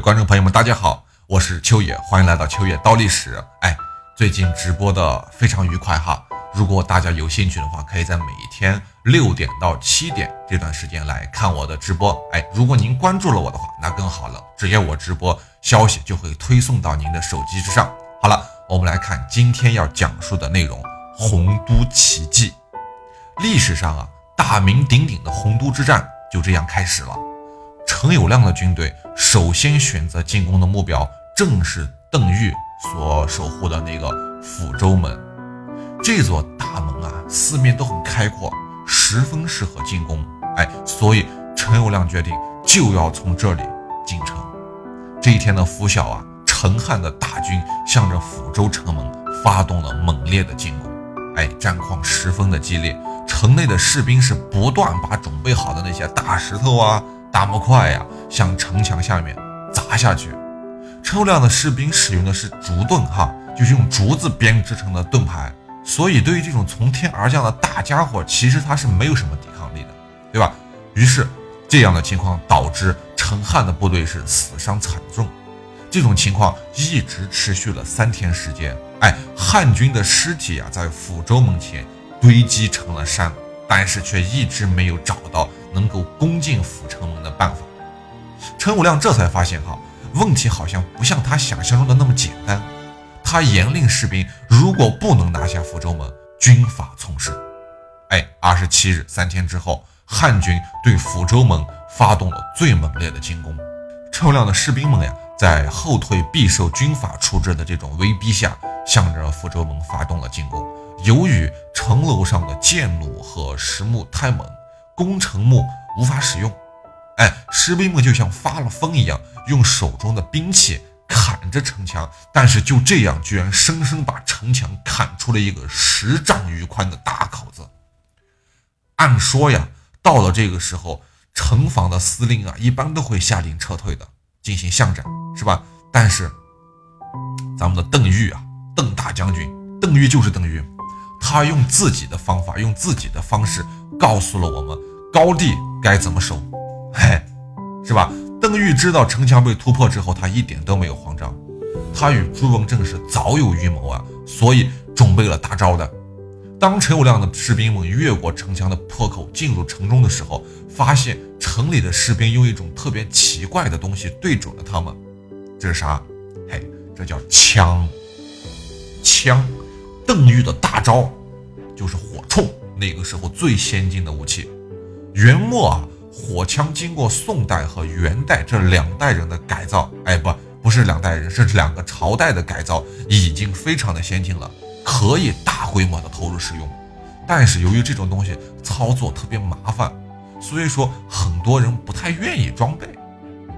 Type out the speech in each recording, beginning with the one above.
观众朋友们，大家好，我是秋野，欢迎来到秋野刀历史。哎，最近直播的非常愉快哈。如果大家有兴趣的话，可以在每天六点到七点这段时间来看我的直播。哎，如果您关注了我的话，那更好了，只要我直播消息就会推送到您的手机之上。好了，我们来看今天要讲述的内容：洪都奇迹。历史上啊，大名鼎鼎的洪都之战就这样开始了。陈友谅的军队首先选择进攻的目标，正是邓玉所守护的那个抚州门。这座大门啊，四面都很开阔，十分适合进攻。哎，所以陈友谅决定就要从这里进城。这一天的拂晓啊，陈汉的大军向着抚州城门发动了猛烈的进攻。哎，战况十分的激烈，城内的士兵是不断把准备好的那些大石头啊。大木块呀，向城墙下面砸下去。车辆的士兵使用的是竹盾，哈，就是用竹子编织成的盾牌。所以，对于这种从天而降的大家伙，其实他是没有什么抵抗力的，对吧？于是，这样的情况导致陈汉的部队是死伤惨重。这种情况一直持续了三天时间。哎，汉军的尸体啊，在抚州门前堆积成了山，但是却一直没有找到。能够攻进阜城门的办法，陈友谅这才发现哈，问题好像不像他想象中的那么简单。他严令士兵，如果不能拿下福州门，军法从事。哎，二十七日，三天之后，汉军对福州门发动了最猛烈的进攻。陈友谅的士兵们呀，在后退必受军法处置的这种威逼下，向着福州门发动了进攻。由于城楼上的箭弩和实木太猛。攻城木无法使用，哎，士兵们就像发了疯一样，用手中的兵器砍着城墙，但是就这样，居然生生把城墙砍出了一个十丈余宽的大口子。按说呀，到了这个时候，城防的司令啊，一般都会下令撤退的，进行巷战，是吧？但是咱们的邓玉啊，邓大将军，邓玉就是邓玉，他用自己的方法，用自己的方式。告诉了我们高地该怎么守，嘿，是吧？邓玉知道城墙被突破之后，他一点都没有慌张，他与朱文正是早有预谋啊，所以准备了大招的。当陈友谅的士兵们越过城墙的破口进入城中的时候，发现城里的士兵用一种特别奇怪的东西对准了他们，这是啥？嘿，这叫枪。枪，邓玉的大招就是火铳。那个时候最先进的武器，元末啊，火枪经过宋代和元代这两代人的改造，哎，不，不是两代人，是两个朝代的改造，已经非常的先进了，可以大规模的投入使用。但是由于这种东西操作特别麻烦，所以说很多人不太愿意装备。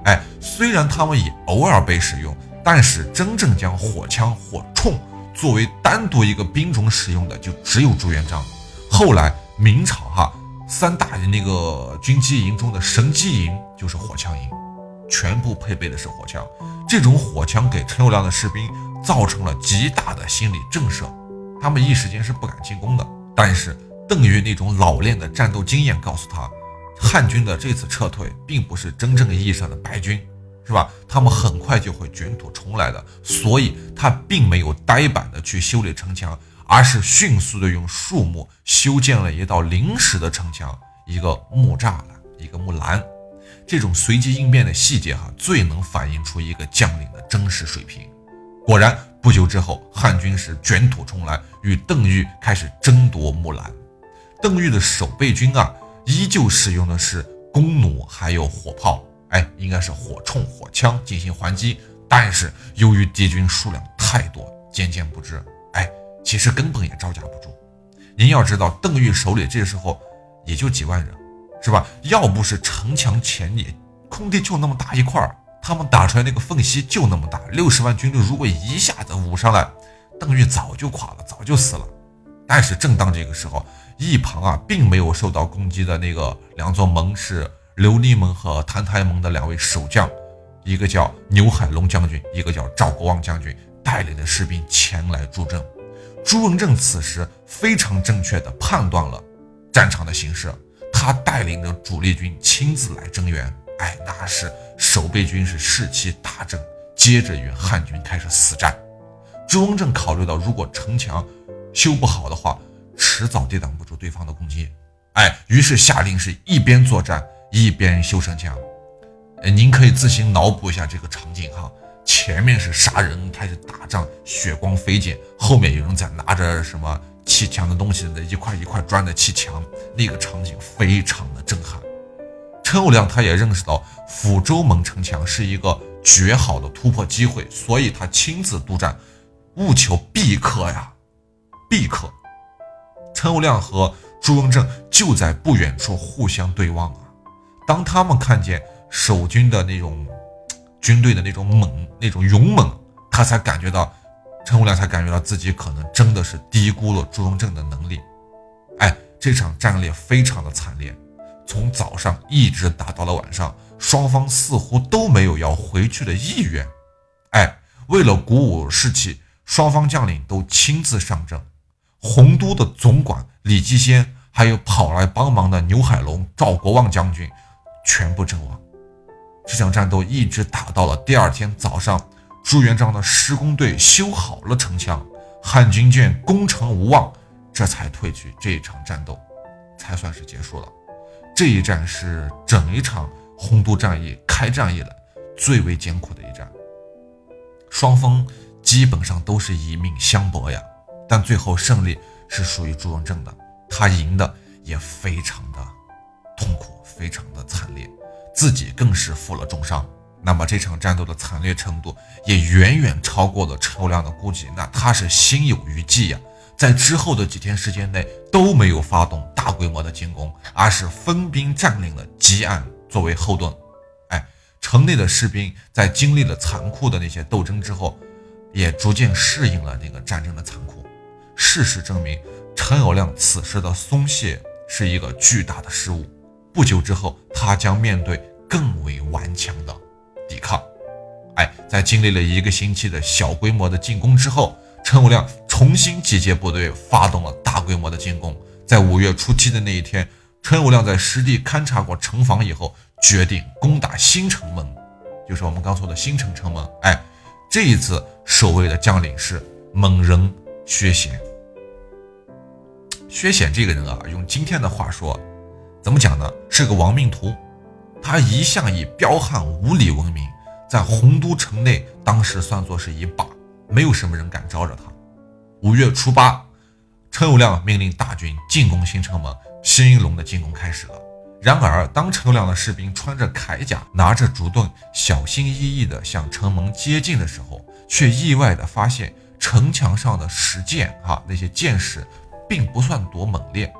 哎，虽然他们也偶尔被使用，但是真正将火枪、火铳作为单独一个兵种使用的，就只有朱元璋。后来明朝哈三大那个军机营中的神机营就是火枪营，全部配备的是火枪。这种火枪给陈友谅的士兵造成了极大的心理震慑，他们一时间是不敢进攻的。但是邓玉那种老练的战斗经验告诉他，汉军的这次撤退并不是真正意义上的败军，是吧？他们很快就会卷土重来的，所以他并没有呆板的去修理城墙。而是迅速的用树木修建了一道临时的城墙，一个木栅栏，一个木栏。这种随机应变的细节哈，最能反映出一个将领的真实水平。果然，不久之后，汉军是卷土重来，与邓玉开始争夺木兰。邓玉的守备军啊，依旧使用的是弓弩，还有火炮，哎，应该是火铳、火枪进行还击。但是由于敌军数量太多，渐渐不支。其实根本也招架不住。您要知道，邓玉手里这时候也就几万人，是吧？要不是城墙前也空地就那么大一块儿，他们打出来那个缝隙就那么大，六十万军队如果一下子捂上来，邓玉早就垮了，早就死了。但是正当这个时候，一旁啊，并没有受到攻击的那个两座门是琉璃门和澹台门的两位守将，一个叫牛海龙将军，一个叫赵国旺将军，带领的士兵前来助阵。朱文正此时非常正确地判断了战场的形势，他带领着主力军亲自来增援，哎，那是守备军是士气大振，接着与汉军开始死战。朱文正考虑到，如果城墙修不好的话，迟早抵挡不住对方的攻击。哎，于是下令是一边作战一边修城墙。哎，您可以自行脑补一下这个场景哈，前面是杀人开始打仗，血光飞溅，后面有人在拿着什么砌墙的东西那一块一块砖的砌墙，那个场景非常的震撼。陈友谅他也认识到抚州门城墙是一个绝好的突破机会，所以他亲自督战，务求必克呀，必克。陈友谅和朱文正就在不远处互相对望啊，当他们看见。守军的那种军队的那种猛、那种勇猛，他才感觉到，陈友谅才感觉到自己可能真的是低估了朱荣正的能力。哎，这场战略非常的惨烈，从早上一直打到了晚上，双方似乎都没有要回去的意愿。哎，为了鼓舞士气，双方将领都亲自上阵，洪都的总管李继先，还有跑来帮忙的牛海龙、赵国旺将军，全部阵亡。这场战斗一直打到了第二天早上，朱元璋的施工队修好了城墙，汉军见攻城无望，这才退去。这一场战斗才算是结束了。这一战是整一场洪都战役开战以来最为艰苦的一战，双方基本上都是以命相搏呀。但最后胜利是属于朱元璋的，他赢的也非常的痛苦，非常的惨烈。自己更是负了重伤，那么这场战斗的惨烈程度也远远超过了陈友谅的估计。那他是心有余悸呀，在之后的几天时间内都没有发动大规模的进攻，而是分兵占领了吉安作为后盾。哎，城内的士兵在经历了残酷的那些斗争之后，也逐渐适应了那个战争的残酷。事实证明，陈友谅此时的松懈是一个巨大的失误。不久之后，他将面对更为顽强的抵抗。哎，在经历了一个星期的小规模的进攻之后，陈友谅重新集结部队，发动了大规模的进攻。在五月初七的那一天，陈友谅在实地勘察过城防以后，决定攻打新城门，就是我们刚说的新城城门。哎，这一次守卫的将领是猛人薛显。薛显这个人啊，用今天的话说。怎么讲呢？是个亡命徒，他一向以彪悍无礼闻名，在洪都城内当时算作是一霸，没有什么人敢招惹他。五月初八，陈友谅命令大军进攻新城门，新龙的进攻开始了。然而，当陈友谅的士兵穿着铠甲，拿着竹盾，小心翼翼地向城门接近的时候，却意外地发现城墙上的石箭，哈，那些箭矢并不算多猛烈。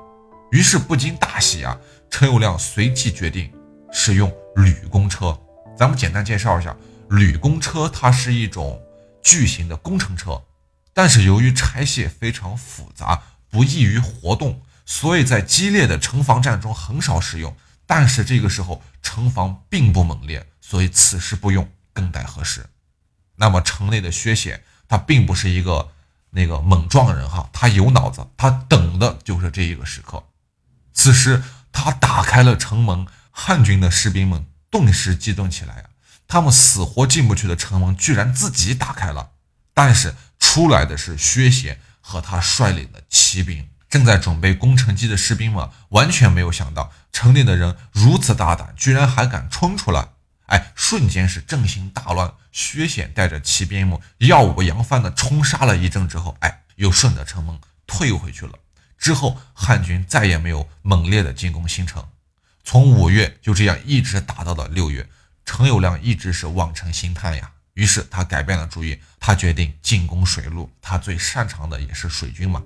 于是不禁大喜啊！陈友谅随即决定使用铝公车。咱们简单介绍一下，铝公车它是一种巨型的工程车，但是由于拆卸非常复杂，不易于活动，所以在激烈的城防战中很少使用。但是这个时候城防并不猛烈，所以此时不用更待何时？那么城内的薛显他并不是一个那个猛撞人哈，他有脑子，他等的就是这一个时刻。此时，他打开了城门，汉军的士兵们顿时激动起来呀！他们死活进不去的城门，居然自己打开了。但是出来的是薛显和他率领的骑兵。正在准备攻城机的士兵们完全没有想到，城内的人如此大胆，居然还敢冲出来！哎，瞬间是阵型大乱。薛显带着骑兵们耀武扬帆的冲杀了一阵之后，哎，又顺着城门退回去了。之后，汉军再也没有猛烈的进攻新城。从五月就这样一直打到了六月，陈友谅一直是望城兴叹呀。于是他改变了主意，他决定进攻水路。他最擅长的也是水军嘛。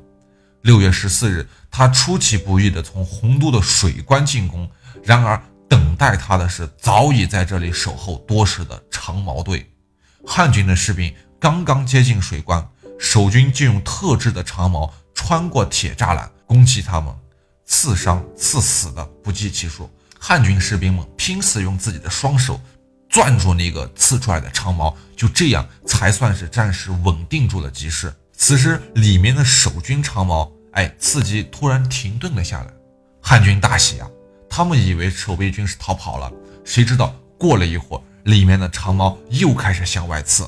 六月十四日，他出其不意地从洪都的水关进攻。然而，等待他的是早已在这里守候多时的长矛队。汉军的士兵刚刚接近水关，守军就用特制的长矛。穿过铁栅栏攻击他们，刺伤刺死的不计其数。汉军士兵们拼死用自己的双手攥住那个刺出来的长矛，就这样才算是暂时稳定住了局势。此时，里面的守军长矛，哎，刺激突然停顿了下来。汉军大喜啊，他们以为守备军是逃跑了，谁知道过了一会儿，里面的长矛又开始向外刺。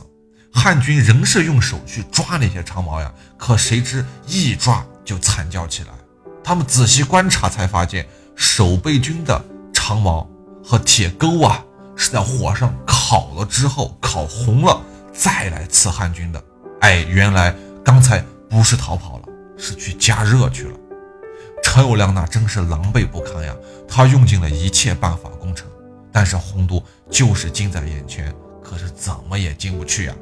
汉军仍是用手去抓那些长矛呀，可谁知一抓就惨叫起来。他们仔细观察才发现，守备军的长矛和铁钩啊，是在火上烤了之后，烤红了再来刺汉军的。哎，原来刚才不是逃跑了，是去加热去了。陈友谅那真是狼狈不堪呀，他用尽了一切办法攻城，但是洪都就是近在眼前，可是怎么也进不去呀。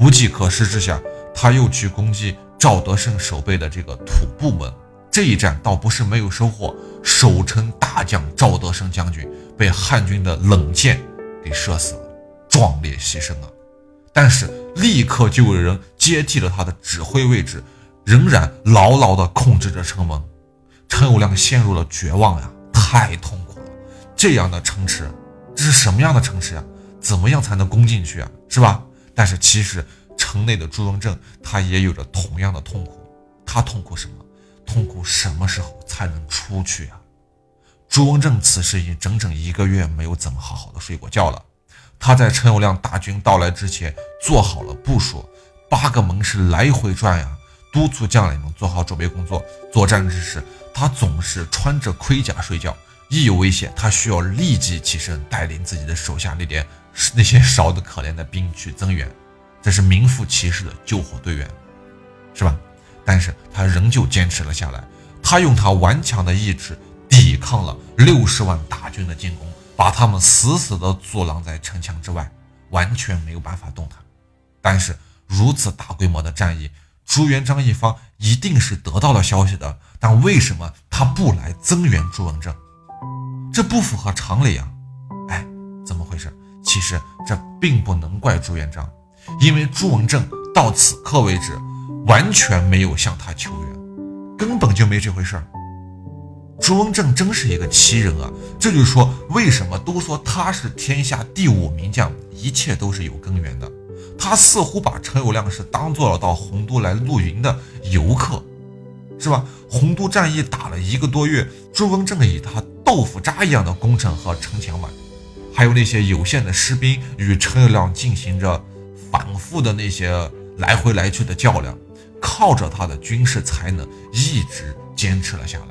无计可施之下，他又去攻击赵德胜守备的这个土部门。这一战倒不是没有收获，守城大将赵德胜将军被汉军的冷箭给射死了，壮烈牺牲啊！但是立刻就有人接替了他的指挥位置，仍然牢牢地控制着城门。陈友谅陷入了绝望呀，太痛苦了！这样的城池，这是什么样的城池呀？怎么样才能攻进去啊？是吧？但是其实城内的朱文正他也有着同样的痛苦，他痛苦什么？痛苦什么时候才能出去啊？朱文正此时已经整整一个月没有怎么好好的睡过觉了。他在陈友谅大军到来之前做好了部署，八个门是来回转呀，督促将领们做好准备工作。作战之时，他总是穿着盔甲睡觉，一有危险，他需要立即起身带领自己的手下那点。那些少的可怜的兵去增援，这是名副其实的救火队员，是吧？但是他仍旧坚持了下来，他用他顽强的意志抵抗了六十万大军的进攻，把他们死死地阻拦在城墙之外，完全没有办法动弹。但是如此大规模的战役，朱元璋一方一定是得到了消息的，但为什么他不来增援朱文正？这不符合常理啊！哎，怎么回事？其实这并不能怪朱元璋，因为朱文正到此刻为止完全没有向他求援，根本就没这回事儿。朱文正真是一个奇人啊！这就是说，为什么都说他是天下第五名将，一切都是有根源的。他似乎把陈友谅是当做了到洪都来露营的游客，是吧？洪都战役打了一个多月，朱文正以他豆腐渣一样的工程和城墙外。还有那些有限的士兵与陈友谅进行着反复的那些来回来去的较量，靠着他的军事才能一直坚持了下来。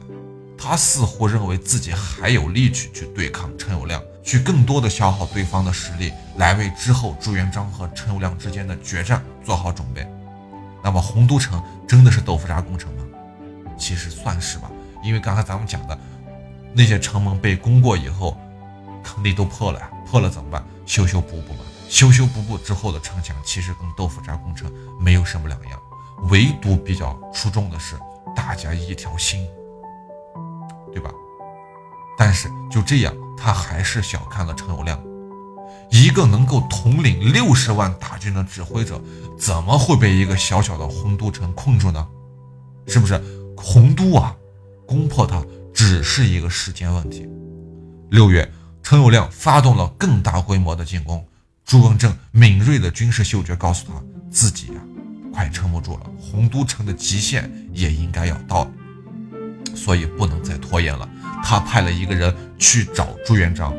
他似乎认为自己还有力气去对抗陈友谅，去更多的消耗对方的实力，来为之后朱元璋和陈友谅之间的决战做好准备。那么洪都城真的是豆腐渣工程吗？其实算是吧，因为刚才咱们讲的那些城门被攻过以后。坑地都破了呀，破了怎么办？修修补补嘛。修修补补之后的城墙，其实跟豆腐渣工程没有什么两样，唯独比较出众的是大家一条心，对吧？但是就这样，他还是小看了陈友谅，一个能够统领六十万大军的指挥者，怎么会被一个小小的洪都城困住呢？是不是？洪都啊，攻破它只是一个时间问题。六月。陈友谅发动了更大规模的进攻，朱文正敏锐的军事嗅觉告诉他自己呀，快撑不住了，洪都城的极限也应该要到了，所以不能再拖延了。他派了一个人去找朱元璋，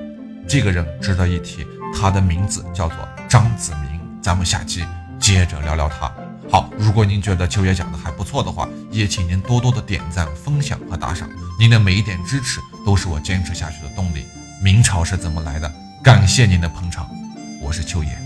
这个人值得一提，他的名字叫做张子明。咱们下期接着聊聊他。好，如果您觉得秋爷讲的还不错的话，也请您多多的点赞、分享和打赏，您的每一点支持都是我坚持下去的动力。明朝是怎么来的？感谢您的捧场，我是秋野。